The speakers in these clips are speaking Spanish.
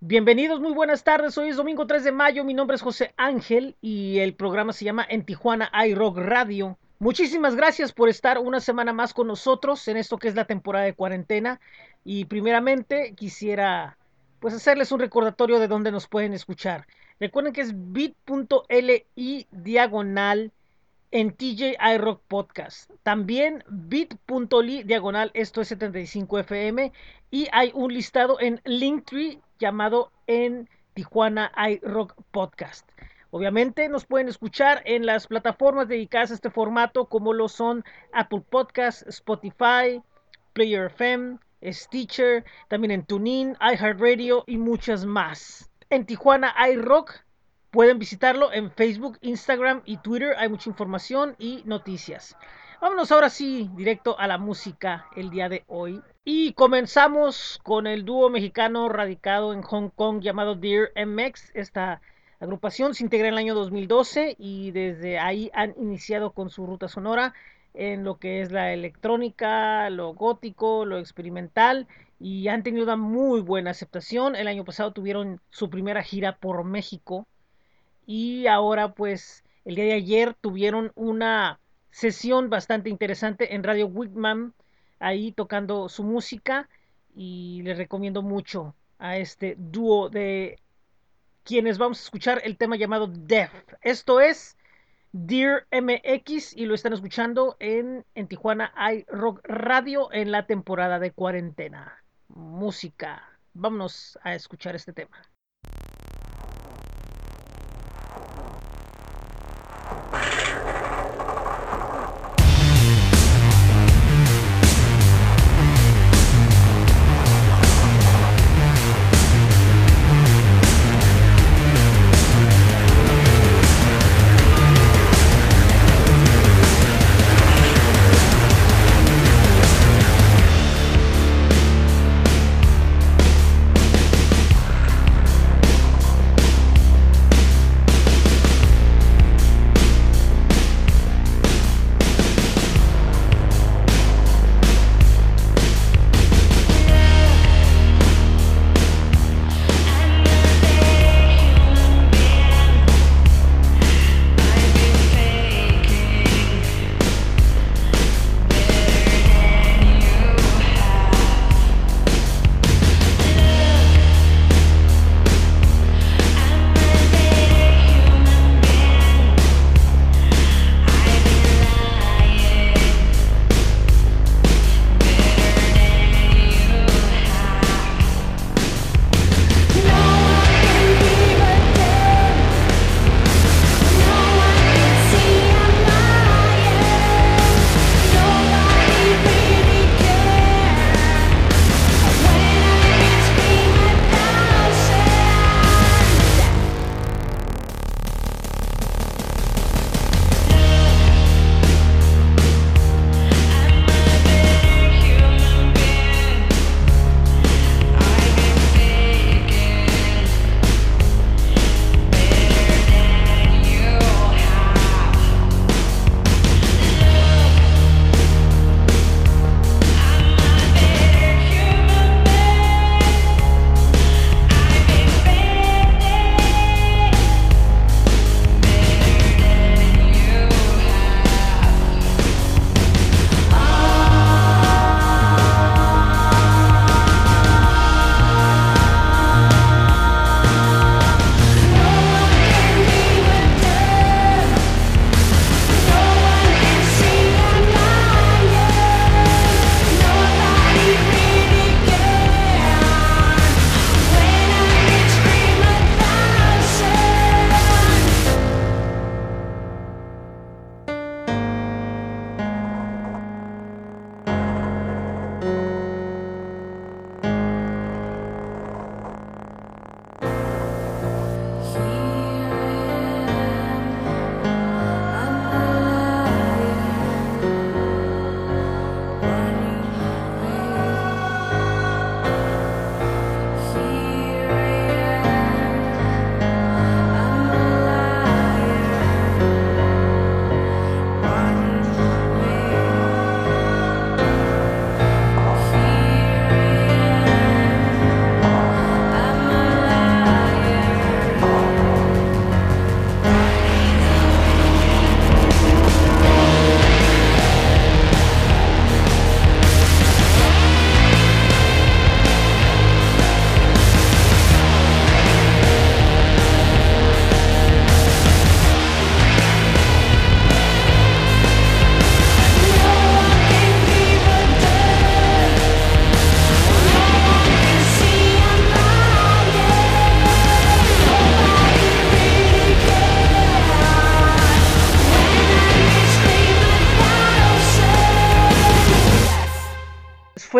Bienvenidos, muy buenas tardes. Hoy es domingo 3 de mayo. Mi nombre es José Ángel y el programa se llama En Tijuana iRock Radio. Muchísimas gracias por estar una semana más con nosotros en esto que es la temporada de cuarentena. Y primeramente quisiera pues hacerles un recordatorio de dónde nos pueden escuchar. Recuerden que es bit.li diagonal en TJ iRock Podcast. También bit.ly diagonal esto es 75 FM y hay un listado en Linktree llamado en Tijuana iRock Podcast. Obviamente nos pueden escuchar en las plataformas dedicadas a este formato como lo son Apple Podcast, Spotify, Player FM, Stitcher, también en TuneIn, iHeartRadio y muchas más. En Tijuana iRock pueden visitarlo en Facebook, Instagram y Twitter. Hay mucha información y noticias. Vámonos ahora sí directo a la música el día de hoy. Y comenzamos con el dúo mexicano radicado en Hong Kong llamado Dear MX. Esta agrupación se integra en el año 2012 y desde ahí han iniciado con su ruta sonora en lo que es la electrónica, lo gótico, lo experimental y han tenido una muy buena aceptación. El año pasado tuvieron su primera gira por México y ahora pues el día de ayer tuvieron una sesión bastante interesante en Radio Wigman ahí tocando su música y les recomiendo mucho a este dúo de quienes vamos a escuchar el tema llamado Death. Esto es Dear MX y lo están escuchando en, en Tijuana iRock Radio en la temporada de cuarentena. Música. Vámonos a escuchar este tema.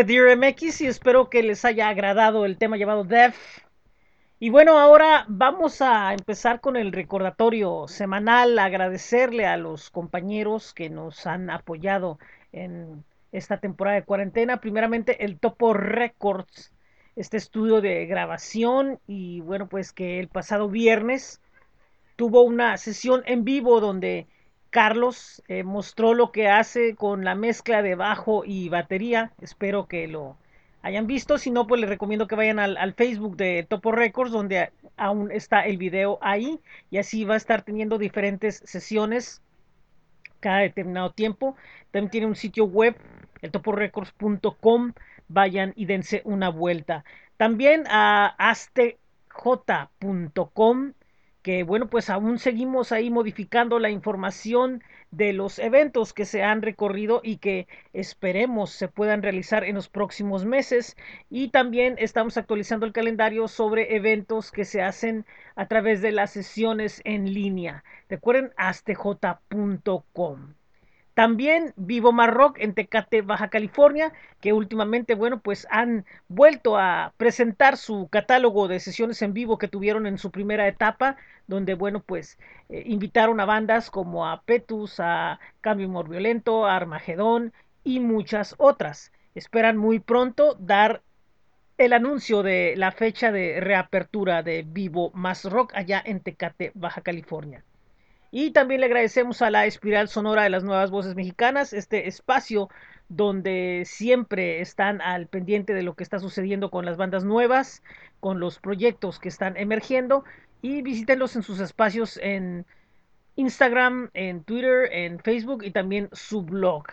Dear MX y espero que les haya agradado el tema llamado Def. Y bueno, ahora vamos a empezar con el recordatorio semanal, agradecerle a los compañeros que nos han apoyado en esta temporada de cuarentena. Primeramente el Topo Records, este estudio de grabación y bueno, pues que el pasado viernes tuvo una sesión en vivo donde Carlos eh, mostró lo que hace con la mezcla de bajo y batería. Espero que lo hayan visto. Si no, pues les recomiendo que vayan al, Facebook de Topo Records, donde aún está el video ahí. Y así va a estar teniendo diferentes sesiones cada determinado tiempo. También tiene un sitio web, el toporecords.com. Vayan y dense una vuelta. También a astej.com que bueno, pues aún seguimos ahí modificando la información de los eventos que se han recorrido y que esperemos se puedan realizar en los próximos meses. Y también estamos actualizando el calendario sobre eventos que se hacen a través de las sesiones en línea. Recuerden astj.com. También Vivo Marrock en Tecate, Baja California, que últimamente, bueno, pues han vuelto a presentar su catálogo de sesiones en vivo que tuvieron en su primera etapa, donde, bueno, pues eh, invitaron a bandas como a Petus, a Cambio Humor Violento, a Armagedón y muchas otras. Esperan muy pronto dar el anuncio de la fecha de reapertura de Vivo Más Rock allá en Tecate, Baja California. Y también le agradecemos a la Espiral Sonora de las Nuevas Voces Mexicanas, este espacio donde siempre están al pendiente de lo que está sucediendo con las bandas nuevas, con los proyectos que están emergiendo y visítenlos en sus espacios en Instagram, en Twitter, en Facebook y también su blog,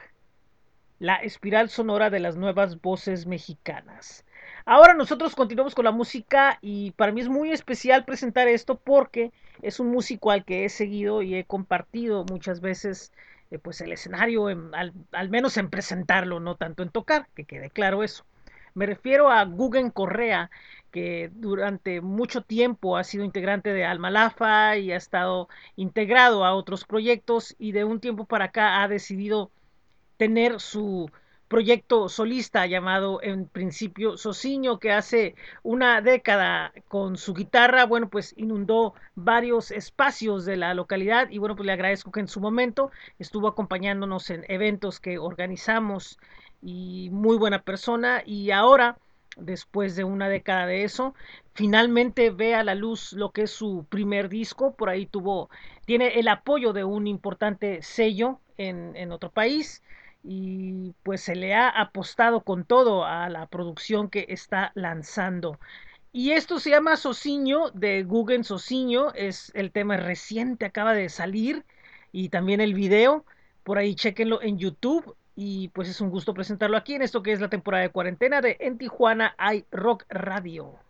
La Espiral Sonora de las Nuevas Voces Mexicanas. Ahora nosotros continuamos con la música y para mí es muy especial presentar esto porque es un músico al que he seguido y he compartido muchas veces eh, pues el escenario, en, al, al, menos en presentarlo, no tanto en tocar, que quede claro eso. Me refiero a Guggen Correa, que durante mucho tiempo ha sido integrante de Almalafa y ha estado integrado a otros proyectos y de un tiempo para acá ha decidido tener su proyecto solista llamado en principio Sociño, que hace una década con su guitarra, bueno, pues inundó varios espacios de la localidad y bueno, pues le agradezco que en su momento estuvo acompañándonos en eventos que organizamos y muy buena persona. Y ahora después de una década de eso, finalmente ve a la luz lo que es su primer disco, por ahí tuvo, tiene el apoyo de un importante sello en, en otro país, y pues se le ha apostado con todo a la producción que está lanzando. Y esto se llama Sociño de Guggen Sociño, es el tema reciente, acaba de salir y también el video, por ahí chequenlo en YouTube y pues es un gusto presentarlo aquí en esto que es la temporada de cuarentena de En Tijuana hay Rock Radio.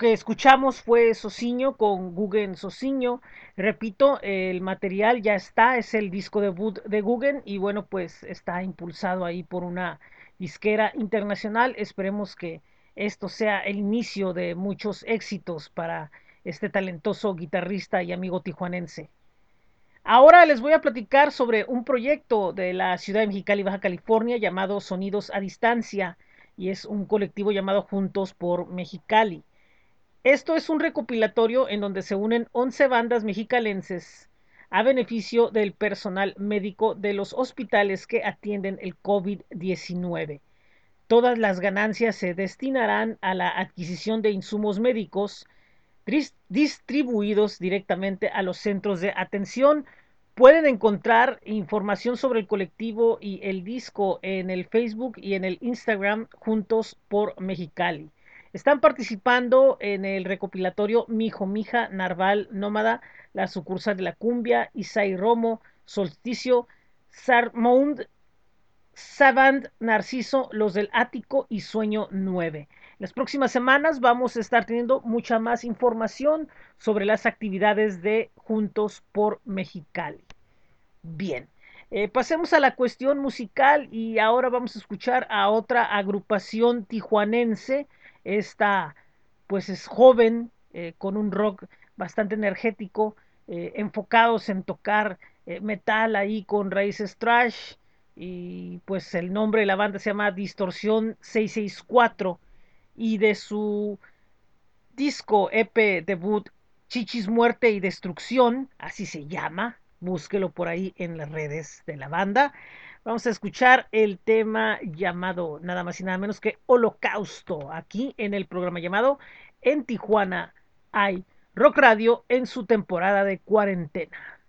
Que escuchamos fue Sociño con Guggen Sociño. Repito, el material ya está, es el disco debut de Guggen y bueno, pues está impulsado ahí por una disquera internacional. Esperemos que esto sea el inicio de muchos éxitos para este talentoso guitarrista y amigo tijuanense. Ahora les voy a platicar sobre un proyecto de la ciudad de Mexicali, Baja California, llamado Sonidos a Distancia, y es un colectivo llamado Juntos por Mexicali. Esto es un recopilatorio en donde se unen 11 bandas mexicalenses a beneficio del personal médico de los hospitales que atienden el COVID-19. Todas las ganancias se destinarán a la adquisición de insumos médicos distribuidos directamente a los centros de atención. Pueden encontrar información sobre el colectivo y el disco en el Facebook y en el Instagram Juntos por Mexicali. Están participando en el recopilatorio Mijo Mija, Narval Nómada, la sucursal de la Cumbia, Isai Romo, Solsticio, Sarmound, Savant, Narciso, Los del Ático y Sueño 9. Las próximas semanas vamos a estar teniendo mucha más información sobre las actividades de Juntos por Mexicali. Bien, eh, pasemos a la cuestión musical y ahora vamos a escuchar a otra agrupación tijuanense. Esta pues es joven, eh, con un rock bastante energético, eh, enfocados en tocar eh, metal ahí con raíces trash y pues el nombre de la banda se llama Distorsión 664 y de su disco EP debut Chichis Muerte y Destrucción, así se llama, búsquelo por ahí en las redes de la banda. Vamos a escuchar el tema llamado nada más y nada menos que Holocausto, aquí en el programa llamado En Tijuana hay Rock Radio en su temporada de cuarentena.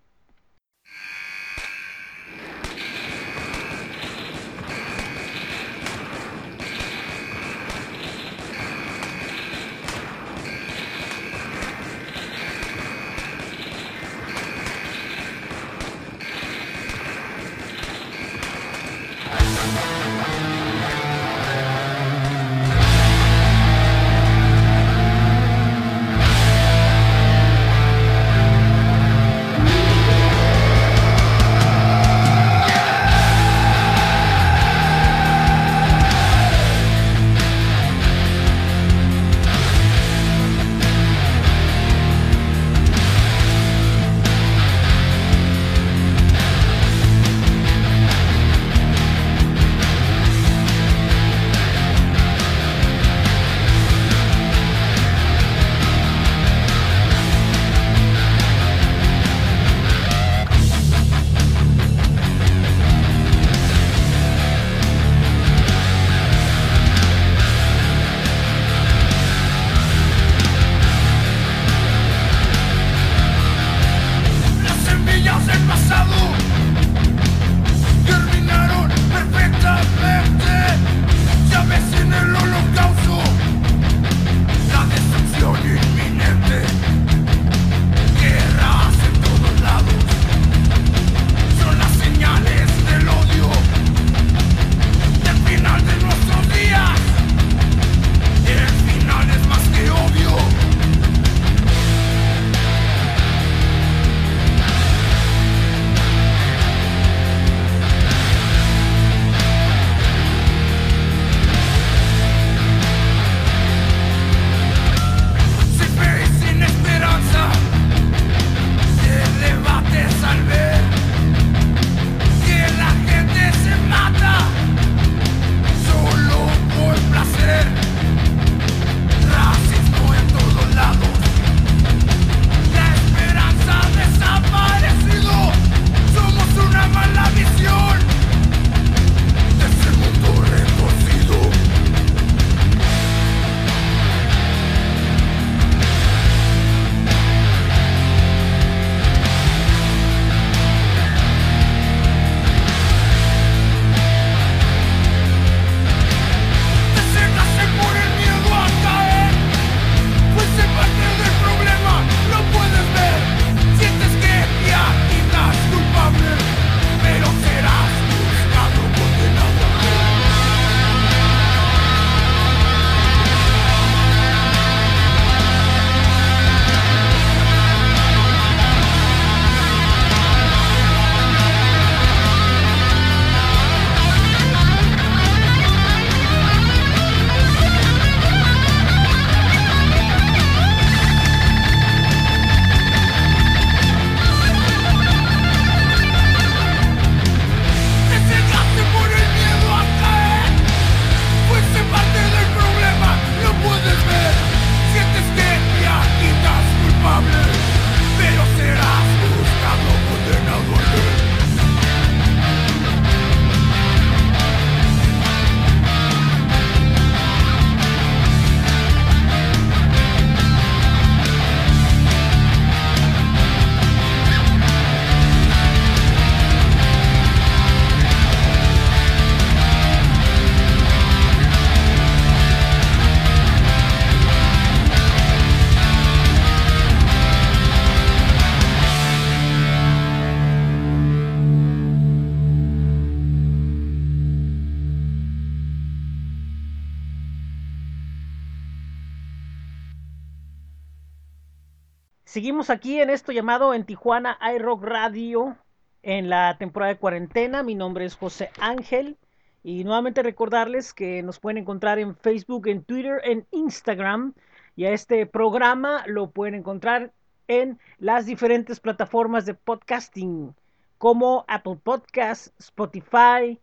Seguimos aquí en esto llamado en Tijuana iRock Radio en la temporada de cuarentena. Mi nombre es José Ángel y nuevamente recordarles que nos pueden encontrar en Facebook, en Twitter, en Instagram y a este programa lo pueden encontrar en las diferentes plataformas de podcasting como Apple Podcasts, Spotify,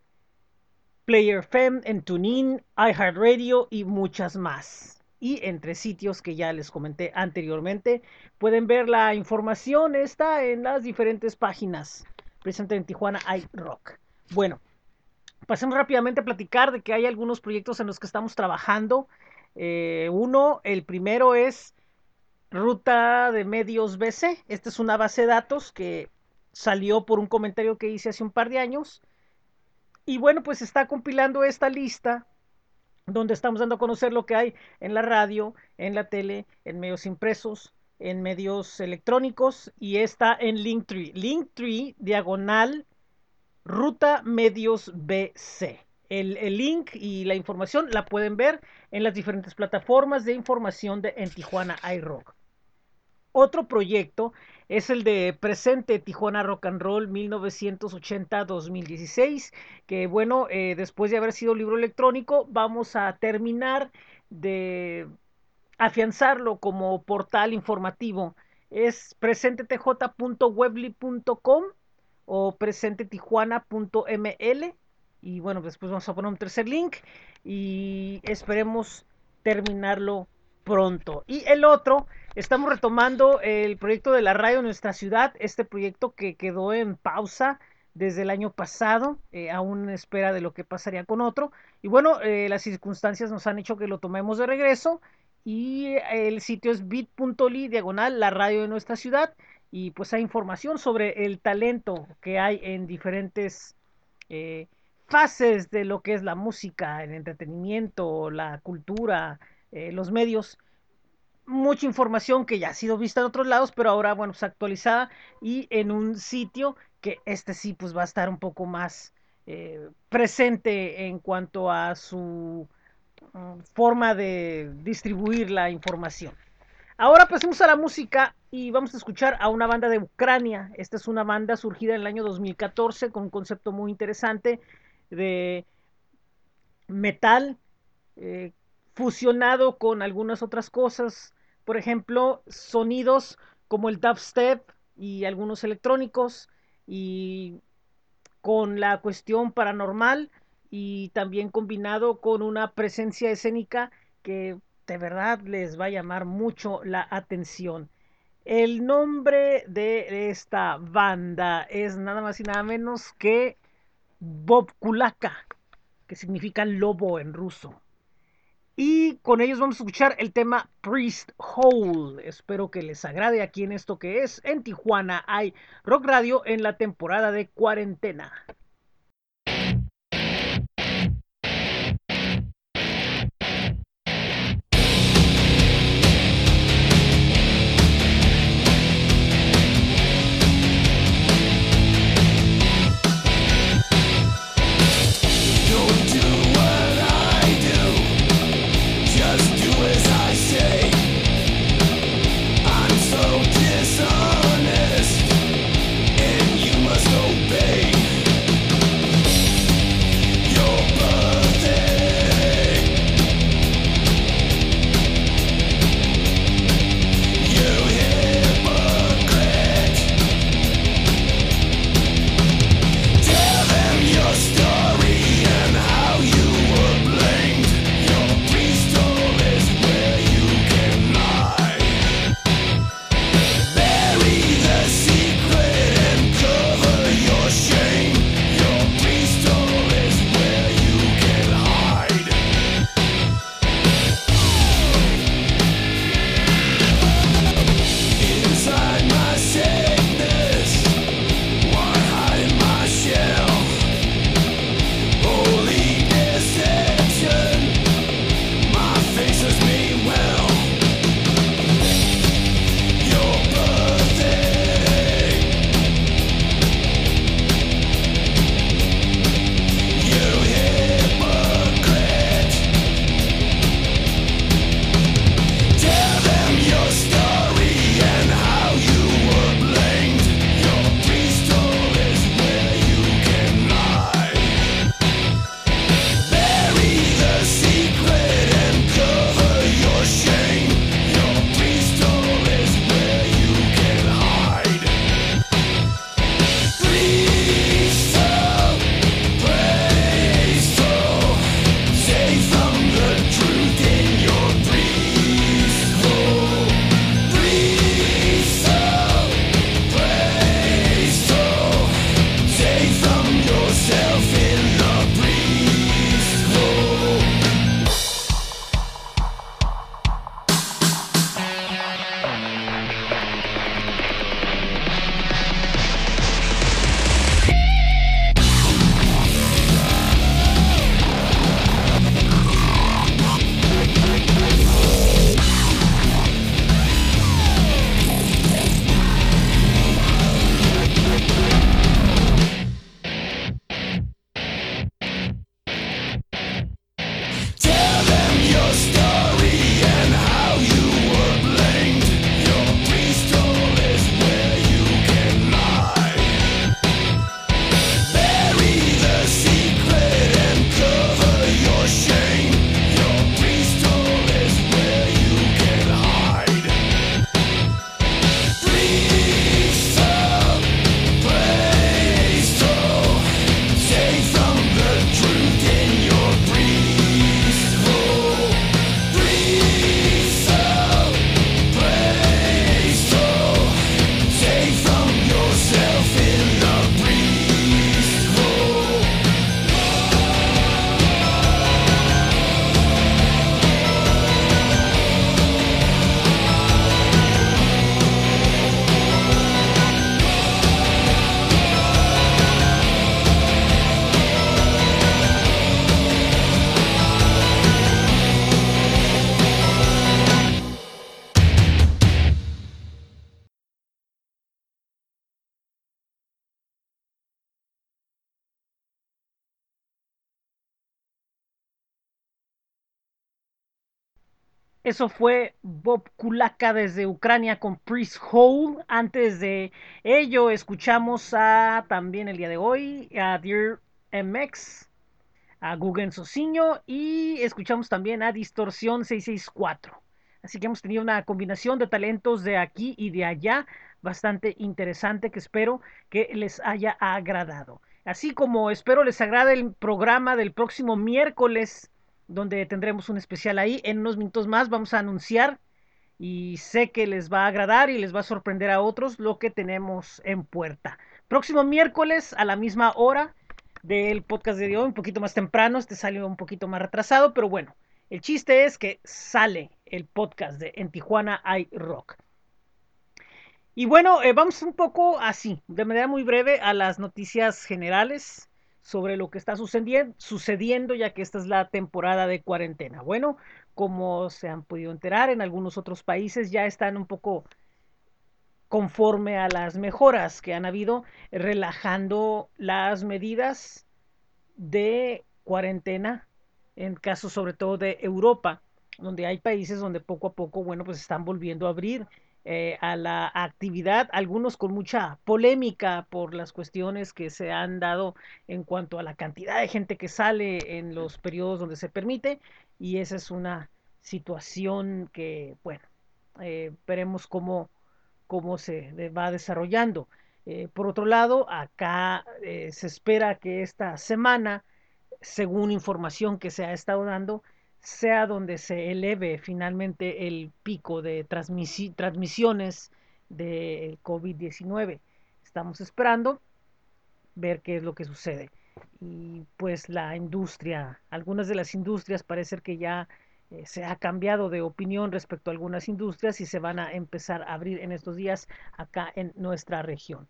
Player FM, en TuneIn, iHeartRadio y muchas más y entre sitios que ya les comenté anteriormente. Pueden ver la información, está en las diferentes páginas presente en Tijuana iRock. Bueno, pasemos rápidamente a platicar de que hay algunos proyectos en los que estamos trabajando. Eh, uno, el primero es Ruta de Medios BC. Esta es una base de datos que salió por un comentario que hice hace un par de años. Y bueno, pues está compilando esta lista donde estamos dando a conocer lo que hay en la radio, en la tele, en medios impresos, en medios electrónicos y está en Linktree. Linktree diagonal Ruta Medios BC. El, el, link y la información la pueden ver en las diferentes plataformas de información de en Tijuana iRock. Otro proyecto es el de Presente Tijuana Rock and Roll 1980-2016, que bueno, eh, después de haber sido libro electrónico, vamos a terminar de afianzarlo como portal informativo. Es presentetj.webly.com o presentetijuana.ml y bueno, después vamos a poner un tercer link y esperemos terminarlo pronto. Y el otro Estamos retomando el proyecto de la radio en nuestra ciudad, este proyecto que quedó en pausa desde el año pasado, eh, aún en espera de lo que pasaría con otro. Y bueno, eh, las circunstancias nos han hecho que lo tomemos de regreso y el sitio es bit.ly diagonal la radio de nuestra ciudad y pues hay información sobre el talento que hay en diferentes eh, fases de lo que es la música, el entretenimiento, la cultura, eh, los medios. Mucha información que ya ha sido vista en otros lados, pero ahora, bueno, pues actualizada y en un sitio que este sí, pues va a estar un poco más eh, presente en cuanto a su uh, forma de distribuir la información. Ahora pasemos a la música y vamos a escuchar a una banda de Ucrania. Esta es una banda surgida en el año 2014 con un concepto muy interesante de metal eh, fusionado con algunas otras cosas. Por ejemplo, sonidos como el dubstep y algunos electrónicos y con la cuestión paranormal y también combinado con una presencia escénica que de verdad les va a llamar mucho la atención. El nombre de esta banda es nada más y nada menos que Bob Kulaka, que significa lobo en ruso. Con ellos vamos a escuchar el tema Priest Hole. Espero que les agrade aquí en esto que es. En Tijuana hay Rock Radio en la temporada de cuarentena. Eso fue Bob Kulaka desde Ucrania con Priest Hole. Antes de ello, escuchamos a también el día de hoy a Dear MX, a Guggen Sociño y escuchamos también a Distorsión 664. Así que hemos tenido una combinación de talentos de aquí y de allá bastante interesante que espero que les haya agradado. Así como espero les agrade el programa del próximo miércoles donde tendremos un especial ahí. En unos minutos más vamos a anunciar y sé que les va a agradar y les va a sorprender a otros lo que tenemos en puerta. Próximo miércoles a la misma hora del podcast de hoy, un poquito más temprano, este salió un poquito más retrasado, pero bueno, el chiste es que sale el podcast de En Tijuana hay rock. Y bueno, eh, vamos un poco así, de manera muy breve, a las noticias generales sobre lo que está sucediendo, ya que esta es la temporada de cuarentena. Bueno, como se han podido enterar, en algunos otros países ya están un poco conforme a las mejoras que han habido, relajando las medidas de cuarentena, en caso sobre todo de Europa, donde hay países donde poco a poco, bueno, pues están volviendo a abrir eh, a la actividad, algunos con mucha polémica por las cuestiones que se han dado en cuanto a la cantidad de gente que sale en los periodos donde se permite y esa es una situación que, bueno, eh, veremos cómo, cómo se va desarrollando. Eh, por otro lado, acá se espera que esta semana, según información que se ha estado dando, sea donde se eleve finalmente el pico de transmisiones del COVID-19. Estamos esperando ver qué es lo que sucede. Y pues la industria, algunas de las industrias parece que ya eh, se ha cambiado de opinión respecto a algunas industrias y se van a empezar a abrir en estos días acá en nuestra región.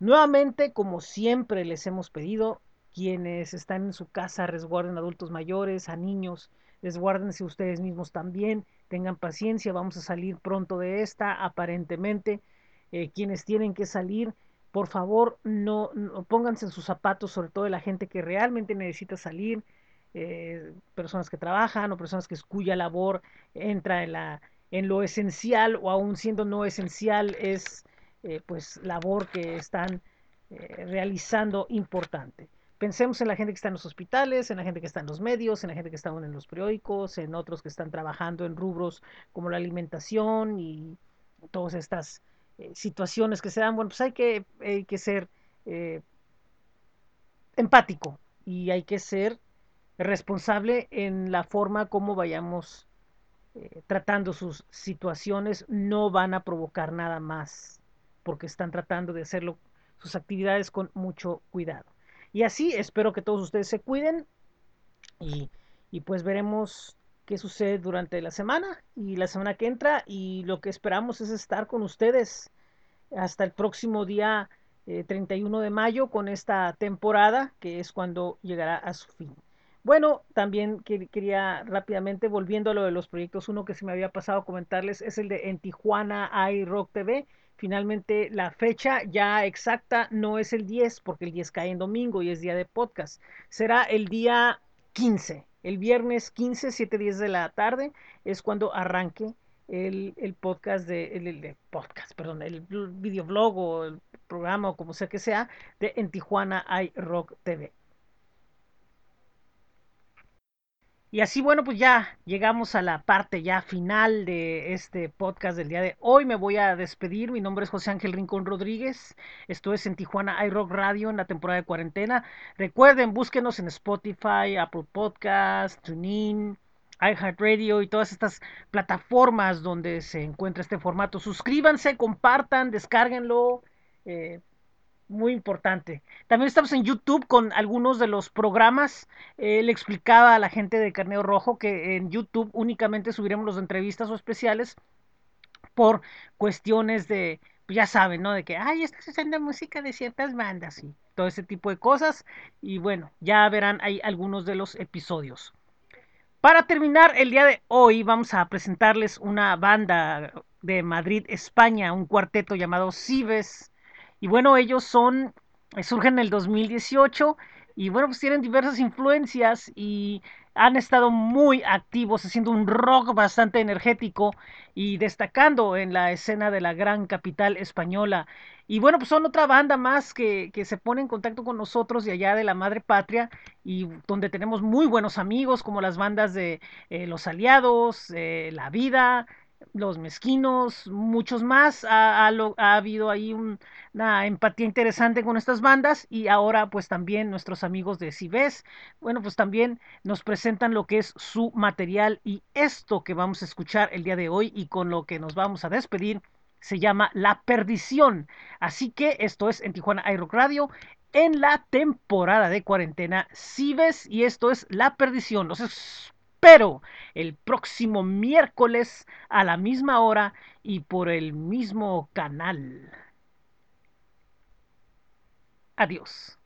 Nuevamente, como siempre les hemos pedido, quienes están en su casa resguarden adultos mayores, a niños, Desguárdense ustedes mismos también, tengan paciencia, vamos a salir pronto de esta, aparentemente. Eh, quienes tienen que salir, por favor, no, pónganse en sus zapatos, sobre todo de la gente que realmente necesita salir, eh, personas que trabajan o personas que cuya labor entra en, la, en lo esencial o aún siendo no esencial es eh, pues labor que están realizando importante. Pensemos en la gente que está en los hospitales, en la gente que está en los medios, en la gente que está en los periódicos, en otros que están trabajando en rubros como la alimentación y todas estas eh, situaciones que se dan. Bueno, pues hay que, hay que ser eh, empático y hay que ser responsable en la forma como vayamos eh, tratando sus situaciones. No van a provocar nada más porque están tratando de hacerlo sus actividades con mucho cuidado. Y así espero que todos ustedes se cuiden y, pues veremos qué sucede durante la semana y la semana que entra y lo que esperamos es estar con ustedes hasta el próximo día 31 eh, de mayo con esta temporada que es cuando llegará a su fin. Bueno, también quería rápidamente, volviendo a lo de los proyectos, uno que se me había pasado comentarles es el de En Tijuana iRock TV. Finalmente, la fecha ya exacta no es el 10, porque el 10 cae en domingo y es día de podcast. Será el día 15, el viernes 15, 7 días de la tarde, es cuando arranque el, podcast de, el, podcast, perdón, el videoblog o el programa o como sea que sea de En Tijuana iRock TV. Y así, bueno, pues ya llegamos a la parte ya final de este podcast del día de hoy. Me voy a despedir. Mi nombre es José Ángel Rincón Rodríguez. Esto es en Tijuana iRock Radio en la temporada de cuarentena. Recuerden, búsquenos en Spotify, Apple Podcast, TuneIn, iHeartRadio y todas estas plataformas donde se encuentra este formato. Suscríbanse, compartan, descárguenlo. Eh, muy importante. También estamos en YouTube con algunos de los programas. Eh, le explicaba a la gente de Carneo Rojo que en YouTube únicamente subiremos las entrevistas o especiales por cuestiones de, pues ya saben, ¿no? De que, ay, estás haciendo música de ciertas bandas y todo ese tipo de cosas. Y bueno, ya verán ahí algunos de los episodios. Para terminar el día de hoy vamos a presentarles una banda de Madrid, España, un cuarteto llamado Cibes y bueno, ellos son, eh, surgen en el 2018 y bueno, pues tienen diversas influencias y han estado muy activos haciendo un rock bastante energético y destacando en la escena de la gran capital española. Y bueno, pues son otra banda más que, que, se pone en contacto con nosotros de allá de la madre patria y donde tenemos muy buenos amigos como las bandas de eh, Los Aliados, eh, La Vida, los mezquinos, muchos más. Ha, ha, ha habido ahí un, una empatía interesante con estas bandas y ahora pues también nuestros amigos de Cibes, bueno pues también nos presentan lo que es su material y esto que vamos a escuchar el día de hoy y con lo que nos vamos a despedir se llama La Perdición. Así que esto es en Tijuana iRock Radio en la temporada de cuarentena Cibes y esto es La Perdición. Los pero el próximo miércoles a la misma hora y por el mismo canal. Adiós.